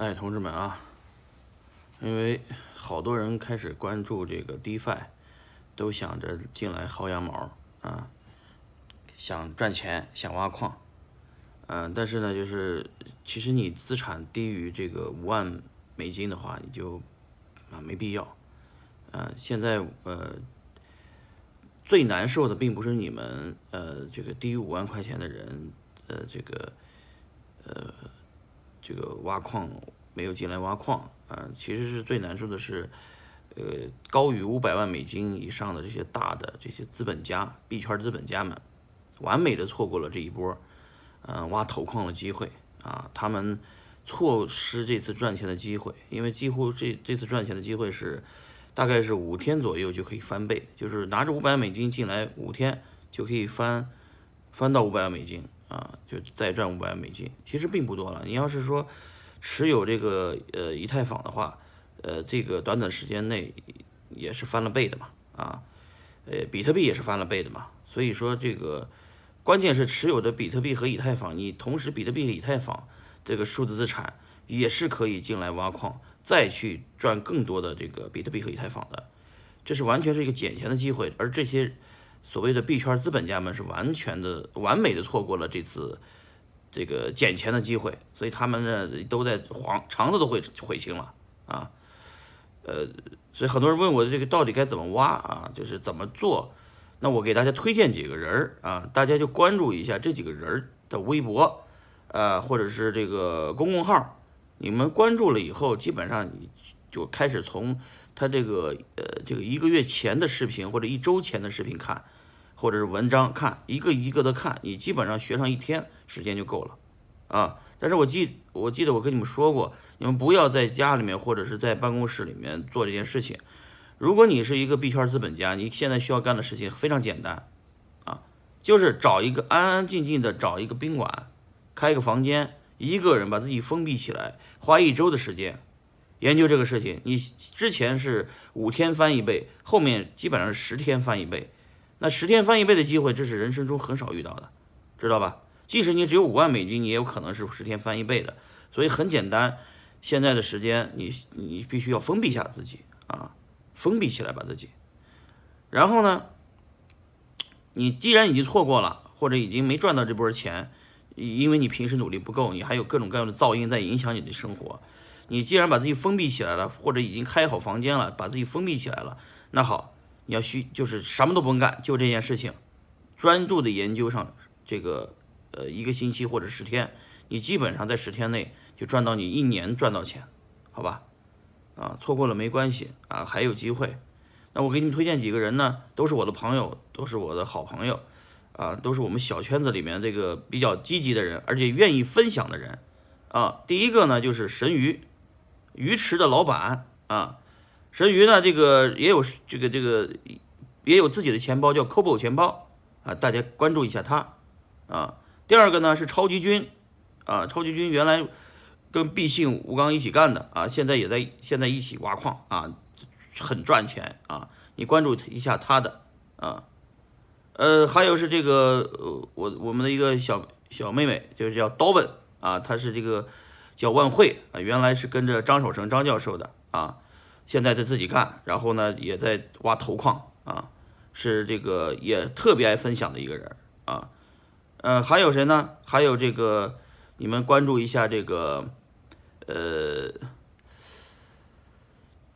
哎，同志们啊，因为好多人开始关注这个 DeFi，都想着进来薅羊毛啊，想赚钱，想挖矿，嗯，但是呢，就是其实你资产低于这个五万美金的话，你就啊没必要，呃，现在呃最难受的并不是你们呃这个低于五万块钱的人，呃这个呃。这个挖矿没有进来挖矿啊，其实是最难受的是，呃，高于五百万美金以上的这些大的这些资本家、币圈资本家们，完美的错过了这一波，嗯，挖头矿的机会啊，他们错失这次赚钱的机会，因为几乎这这次赚钱的机会是，大概是五天左右就可以翻倍，就是拿着五百美金进来，五天就可以翻，翻到五百万美金。啊，就再赚五百万美金，其实并不多了。你要是说持有这个呃以太坊的话，呃，这个短短时间内也是翻了倍的嘛，啊，呃，比特币也是翻了倍的嘛。所以说这个关键是持有的比特币和以太坊，你同时比特币和以太坊这个数字资产也是可以进来挖矿，再去赚更多的这个比特币和以太坊的，这是完全是一个捡钱的机会，而这些。所谓的币圈资本家们是完全的、完美的错过了这次这个捡钱的机会，所以他们呢都在黄肠子都会悔青了啊。呃，所以很多人问我这个到底该怎么挖啊，就是怎么做？那我给大家推荐几个人儿啊，大家就关注一下这几个人的微博，呃，或者是这个公众号，你们关注了以后，基本上你就开始从。他这个呃，这个一个月前的视频或者一周前的视频看，或者是文章看，一个一个的看，你基本上学上一天时间就够了，啊！但是我记我记得我跟你们说过，你们不要在家里面或者是在办公室里面做这件事情。如果你是一个币圈资本家，你现在需要干的事情非常简单，啊，就是找一个安安静静的找一个宾馆，开一个房间，一个人把自己封闭起来，花一周的时间。研究这个事情，你之前是五天翻一倍，后面基本上是十天翻一倍。那十天翻一倍的机会，这是人生中很少遇到的，知道吧？即使你只有五万美金，你也有可能是十天翻一倍的。所以很简单，现在的时间，你你必须要封闭下自己啊，封闭起来把自己。然后呢，你既然已经错过了，或者已经没赚到这波钱，因为你平时努力不够，你还有各种各样的噪音在影响你的生活。你既然把自己封闭起来了，或者已经开好房间了，把自己封闭起来了，那好，你要需就是什么都不用干，就这件事情，专注的研究上这个呃一个星期或者十天，你基本上在十天内就赚到你一年赚到钱，好吧？啊，错过了没关系啊，还有机会。那我给你们推荐几个人呢？都是我的朋友，都是我的好朋友，啊，都是我们小圈子里面这个比较积极的人，而且愿意分享的人，啊，第一个呢就是神鱼。鱼池的老板啊，神鱼呢，这个也有这个这个也有自己的钱包，叫 Cobo 钱包啊，大家关注一下他啊。第二个呢是超级军啊，超级军原来跟毕信吴刚一起干的啊，现在也在现在一起挖矿啊，很赚钱啊，你关注一下他的啊。呃，还有是这个我我们的一个小小妹妹，就是叫刀文啊，她是这个。叫万汇啊，原来是跟着张守成张教授的啊，现在在自己干，然后呢也在挖头矿啊，是这个也特别爱分享的一个人啊，呃，还有谁呢？还有这个你们关注一下这个，呃，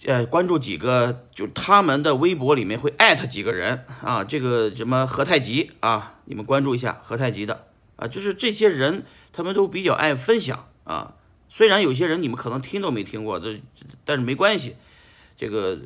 呃，关注几个，就他们的微博里面会艾特几个人啊，这个什么何太极啊，你们关注一下何太极的啊，就是这些人他们都比较爱分享啊。虽然有些人你们可能听都没听过，这但是没关系。这个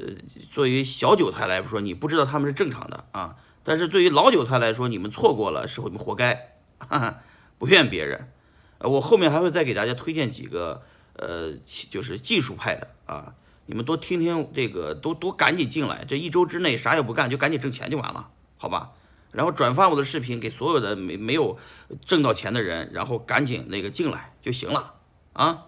作为小韭菜来说，你不知道他们是正常的啊。但是对于老韭菜来说，你们错过了是你们活该，哈哈，不怨别人。我后面还会再给大家推荐几个，呃，就是技术派的啊，你们多听听这个，都多赶紧进来。这一周之内啥也不干，就赶紧挣钱就完了，好吧？然后转发我的视频给所有的没没有挣到钱的人，然后赶紧那个进来就行了。啊。